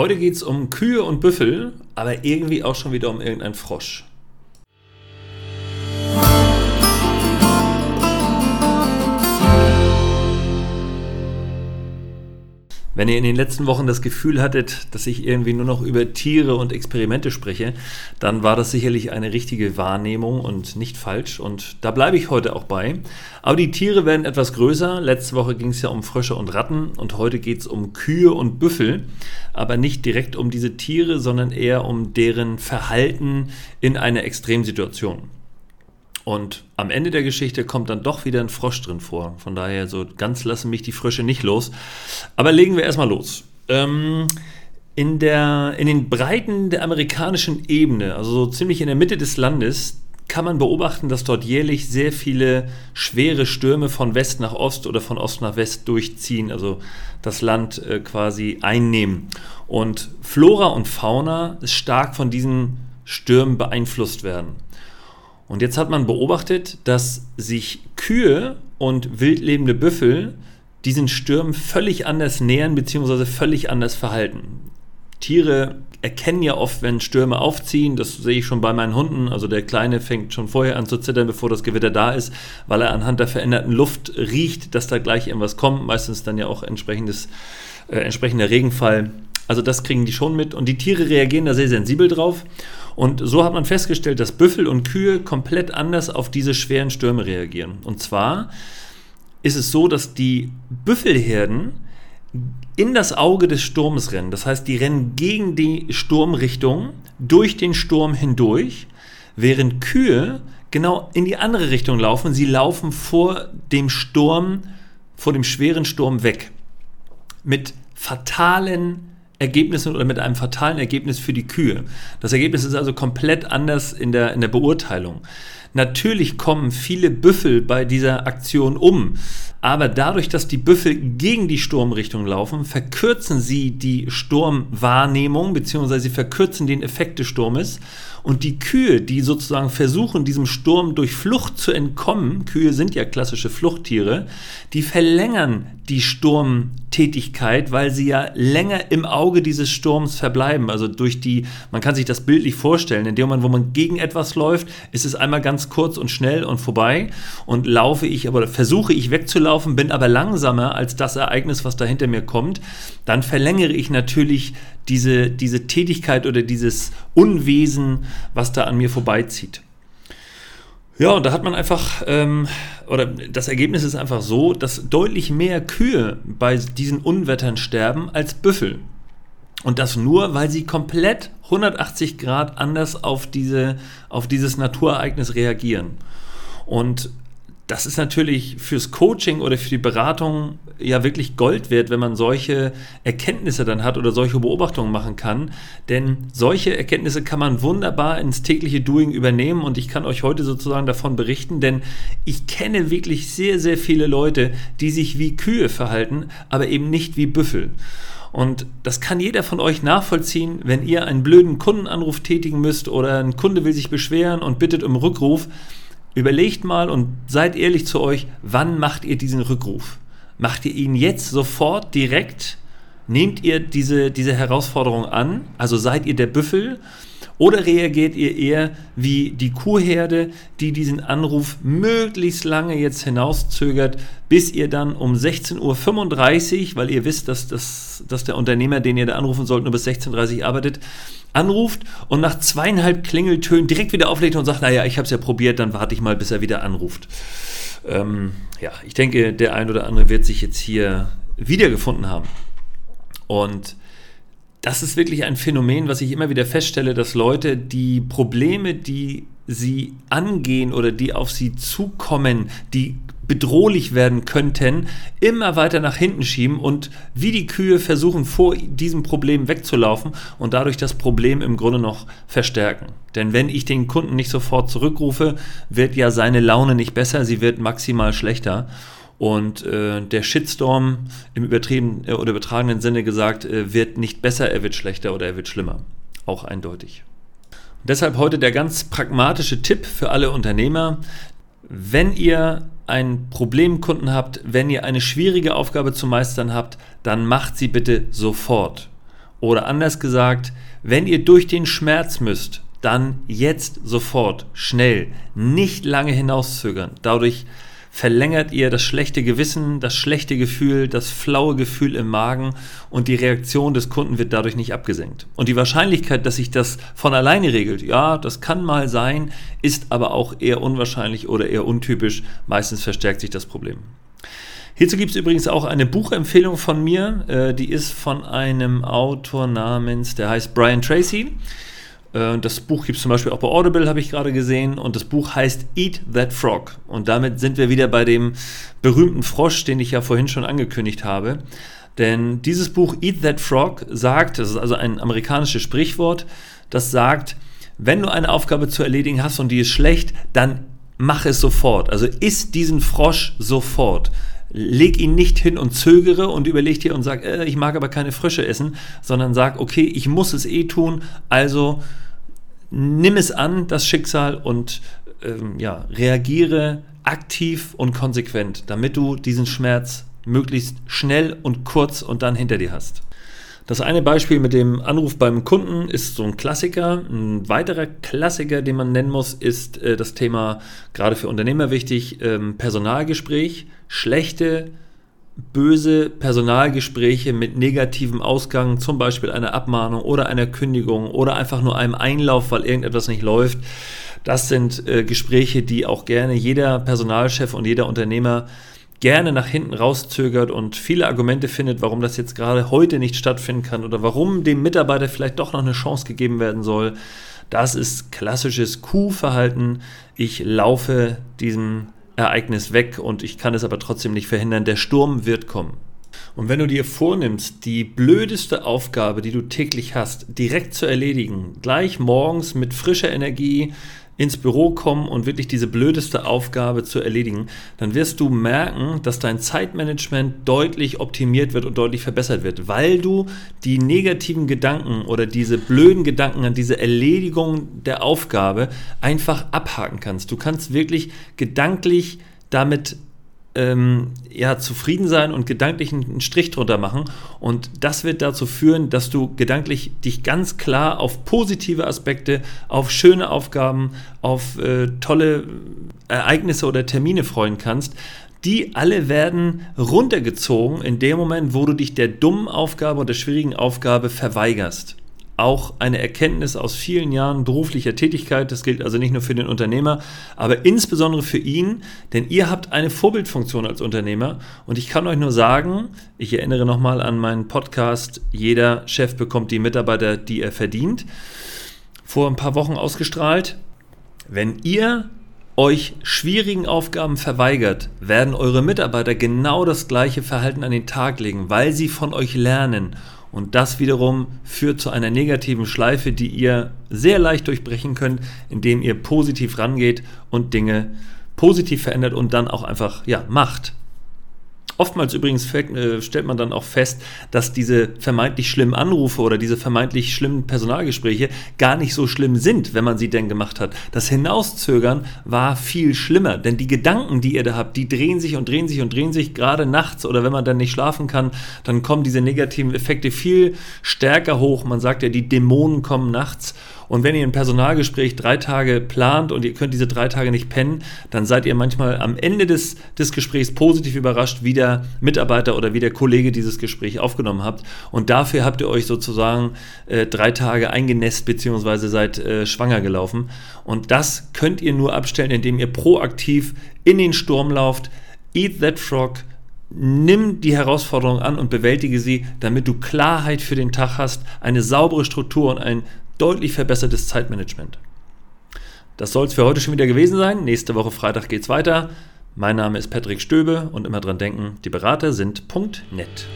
Heute geht es um Kühe und Büffel, aber irgendwie auch schon wieder um irgendeinen Frosch. Wenn ihr in den letzten Wochen das Gefühl hattet, dass ich irgendwie nur noch über Tiere und Experimente spreche, dann war das sicherlich eine richtige Wahrnehmung und nicht falsch. Und da bleibe ich heute auch bei. Aber die Tiere werden etwas größer. Letzte Woche ging es ja um Frösche und Ratten und heute geht es um Kühe und Büffel. Aber nicht direkt um diese Tiere, sondern eher um deren Verhalten in einer Extremsituation. Und am Ende der Geschichte kommt dann doch wieder ein Frosch drin vor. Von daher, so ganz lassen mich die Frösche nicht los. Aber legen wir erstmal los. Ähm, in, der, in den Breiten der amerikanischen Ebene, also so ziemlich in der Mitte des Landes, kann man beobachten, dass dort jährlich sehr viele schwere Stürme von West nach Ost oder von Ost nach West durchziehen, also das Land äh, quasi einnehmen. Und Flora und Fauna stark von diesen Stürmen beeinflusst werden. Und jetzt hat man beobachtet, dass sich Kühe und wildlebende Büffel diesen Stürmen völlig anders nähern bzw. völlig anders verhalten. Tiere erkennen ja oft, wenn Stürme aufziehen. Das sehe ich schon bei meinen Hunden. Also der Kleine fängt schon vorher an zu zittern, bevor das Gewitter da ist, weil er anhand der veränderten Luft riecht, dass da gleich irgendwas kommt. Meistens dann ja auch entsprechendes, äh, entsprechender Regenfall. Also das kriegen die schon mit und die Tiere reagieren da sehr sensibel drauf. Und so hat man festgestellt, dass Büffel und Kühe komplett anders auf diese schweren Stürme reagieren. Und zwar ist es so, dass die Büffelherden in das Auge des Sturms rennen. Das heißt, die rennen gegen die Sturmrichtung durch den Sturm hindurch, während Kühe genau in die andere Richtung laufen. Sie laufen vor dem Sturm, vor dem schweren Sturm weg. Mit fatalen Ergebnissen oder mit einem fatalen Ergebnis für die Kühe. Das Ergebnis ist also komplett anders in der, in der Beurteilung. Natürlich kommen viele Büffel bei dieser Aktion um, aber dadurch, dass die Büffel gegen die Sturmrichtung laufen, verkürzen sie die Sturmwahrnehmung bzw. sie verkürzen den Effekt des Sturmes und die Kühe, die sozusagen versuchen, diesem Sturm durch Flucht zu entkommen, Kühe sind ja klassische Fluchttiere, die verlängern die Sturmtätigkeit, weil sie ja länger im Auge dieses Sturms verbleiben. Also durch die, man kann sich das bildlich vorstellen, in dem Moment, wo man gegen etwas läuft, ist es einmal ganz kurz und schnell und vorbei und laufe ich, aber versuche ich wegzulaufen, bin aber langsamer als das Ereignis, was da hinter mir kommt, dann verlängere ich natürlich diese, diese Tätigkeit oder dieses Unwesen, was da an mir vorbeizieht. Ja, und da hat man einfach, ähm, oder das Ergebnis ist einfach so, dass deutlich mehr Kühe bei diesen Unwettern sterben als Büffel. Und das nur, weil sie komplett 180 Grad anders auf, diese, auf dieses Naturereignis reagieren. Und das ist natürlich fürs Coaching oder für die Beratung ja wirklich Gold wert, wenn man solche Erkenntnisse dann hat oder solche Beobachtungen machen kann. Denn solche Erkenntnisse kann man wunderbar ins tägliche Doing übernehmen und ich kann euch heute sozusagen davon berichten, denn ich kenne wirklich sehr, sehr viele Leute, die sich wie Kühe verhalten, aber eben nicht wie Büffel. Und das kann jeder von euch nachvollziehen, wenn ihr einen blöden Kundenanruf tätigen müsst oder ein Kunde will sich beschweren und bittet um Rückruf Überlegt mal und seid ehrlich zu euch, wann macht ihr diesen Rückruf? Macht ihr ihn jetzt sofort direkt? Nehmt ihr diese, diese Herausforderung an? Also seid ihr der Büffel? Oder reagiert ihr eher wie die Kuhherde, die diesen Anruf möglichst lange jetzt hinauszögert, bis ihr dann um 16.35 Uhr, weil ihr wisst, dass, dass, dass der Unternehmer, den ihr da anrufen sollt, nur bis 16.30 Uhr arbeitet, anruft und nach zweieinhalb Klingeltönen direkt wieder auflegt und sagt, naja, ich habe es ja probiert, dann warte ich mal, bis er wieder anruft. Ähm, ja, ich denke, der ein oder andere wird sich jetzt hier wiedergefunden haben. Und das ist wirklich ein Phänomen, was ich immer wieder feststelle, dass Leute die Probleme, die sie angehen oder die auf sie zukommen, die bedrohlich werden könnten, immer weiter nach hinten schieben und wie die Kühe versuchen, vor diesem Problem wegzulaufen und dadurch das Problem im Grunde noch verstärken. Denn wenn ich den Kunden nicht sofort zurückrufe, wird ja seine Laune nicht besser, sie wird maximal schlechter. Und äh, der Shitstorm im übertrieben äh, oder übertragenen Sinne gesagt äh, wird nicht besser, er wird schlechter oder er wird schlimmer. Auch eindeutig. Deshalb heute der ganz pragmatische Tipp für alle Unternehmer. Wenn ihr einen Problemkunden habt, wenn ihr eine schwierige Aufgabe zu meistern habt, dann macht sie bitte sofort. Oder anders gesagt, wenn ihr durch den Schmerz müsst, dann jetzt sofort, schnell, nicht lange hinauszögern. Dadurch verlängert ihr das schlechte Gewissen, das schlechte Gefühl, das flaue Gefühl im Magen und die Reaktion des Kunden wird dadurch nicht abgesenkt. Und die Wahrscheinlichkeit, dass sich das von alleine regelt, ja, das kann mal sein, ist aber auch eher unwahrscheinlich oder eher untypisch. Meistens verstärkt sich das Problem. Hierzu gibt es übrigens auch eine Buchempfehlung von mir, äh, die ist von einem Autor namens, der heißt Brian Tracy. Äh, das Buch gibt es zum Beispiel auch bei Audible, habe ich gerade gesehen. Und das Buch heißt Eat That Frog. Und damit sind wir wieder bei dem berühmten Frosch, den ich ja vorhin schon angekündigt habe. Denn dieses Buch Eat That Frog sagt, das ist also ein amerikanisches Sprichwort, das sagt, wenn du eine Aufgabe zu erledigen hast und die ist schlecht, dann mach es sofort. Also isst diesen Frosch sofort. Leg ihn nicht hin und zögere und überleg dir und sag, äh, ich mag aber keine Frösche essen, sondern sag, okay, ich muss es eh tun, also nimm es an, das Schicksal, und ähm, ja, reagiere aktiv und konsequent, damit du diesen Schmerz möglichst schnell und kurz und dann hinter dir hast. Das eine Beispiel mit dem Anruf beim Kunden ist so ein Klassiker. Ein weiterer Klassiker, den man nennen muss, ist äh, das Thema, gerade für Unternehmer wichtig, ähm, Personalgespräch. Schlechte, böse Personalgespräche mit negativem Ausgang, zum Beispiel einer Abmahnung oder einer Kündigung oder einfach nur einem Einlauf, weil irgendetwas nicht läuft. Das sind äh, Gespräche, die auch gerne jeder Personalchef und jeder Unternehmer gerne nach hinten rauszögert und viele Argumente findet, warum das jetzt gerade heute nicht stattfinden kann oder warum dem Mitarbeiter vielleicht doch noch eine Chance gegeben werden soll. Das ist klassisches Kuhverhalten. Ich laufe diesem Ereignis weg und ich kann es aber trotzdem nicht verhindern. Der Sturm wird kommen. Und wenn du dir vornimmst, die blödeste Aufgabe, die du täglich hast, direkt zu erledigen, gleich morgens mit frischer Energie, ins Büro kommen und wirklich diese blödeste Aufgabe zu erledigen, dann wirst du merken, dass dein Zeitmanagement deutlich optimiert wird und deutlich verbessert wird, weil du die negativen Gedanken oder diese blöden Gedanken an diese Erledigung der Aufgabe einfach abhaken kannst. Du kannst wirklich gedanklich damit ähm, ja, zufrieden sein und gedanklich einen Strich drunter machen. Und das wird dazu führen, dass du gedanklich dich ganz klar auf positive Aspekte, auf schöne Aufgaben, auf äh, tolle Ereignisse oder Termine freuen kannst. Die alle werden runtergezogen in dem Moment, wo du dich der dummen Aufgabe und der schwierigen Aufgabe verweigerst auch eine Erkenntnis aus vielen Jahren beruflicher Tätigkeit. Das gilt also nicht nur für den Unternehmer, aber insbesondere für ihn, denn ihr habt eine Vorbildfunktion als Unternehmer. Und ich kann euch nur sagen, ich erinnere nochmal an meinen Podcast, jeder Chef bekommt die Mitarbeiter, die er verdient, vor ein paar Wochen ausgestrahlt. Wenn ihr euch schwierigen Aufgaben verweigert, werden eure Mitarbeiter genau das gleiche Verhalten an den Tag legen, weil sie von euch lernen und das wiederum führt zu einer negativen Schleife, die ihr sehr leicht durchbrechen könnt, indem ihr positiv rangeht und Dinge positiv verändert und dann auch einfach ja, macht. Oftmals übrigens äh, stellt man dann auch fest, dass diese vermeintlich schlimmen Anrufe oder diese vermeintlich schlimmen Personalgespräche gar nicht so schlimm sind, wenn man sie denn gemacht hat. Das Hinauszögern war viel schlimmer, denn die Gedanken, die ihr da habt, die drehen sich und drehen sich und drehen sich gerade nachts oder wenn man dann nicht schlafen kann, dann kommen diese negativen Effekte viel stärker hoch. Man sagt ja, die Dämonen kommen nachts und wenn ihr ein Personalgespräch drei Tage plant und ihr könnt diese drei Tage nicht pennen, dann seid ihr manchmal am Ende des, des Gesprächs positiv überrascht, wie der Mitarbeiter oder wie der Kollege dieses Gespräch aufgenommen habt. Und dafür habt ihr euch sozusagen äh, drei Tage eingenässt bzw. seid äh, schwanger gelaufen. Und das könnt ihr nur abstellen, indem ihr proaktiv in den Sturm lauft. Eat that frog, nimm die Herausforderung an und bewältige sie, damit du Klarheit für den Tag hast, eine saubere Struktur und ein deutlich verbessertes Zeitmanagement. Das soll es für heute schon wieder gewesen sein. Nächste Woche Freitag geht es weiter. Mein Name ist Patrick Stöbe und immer dran denken, die Berater sind .net.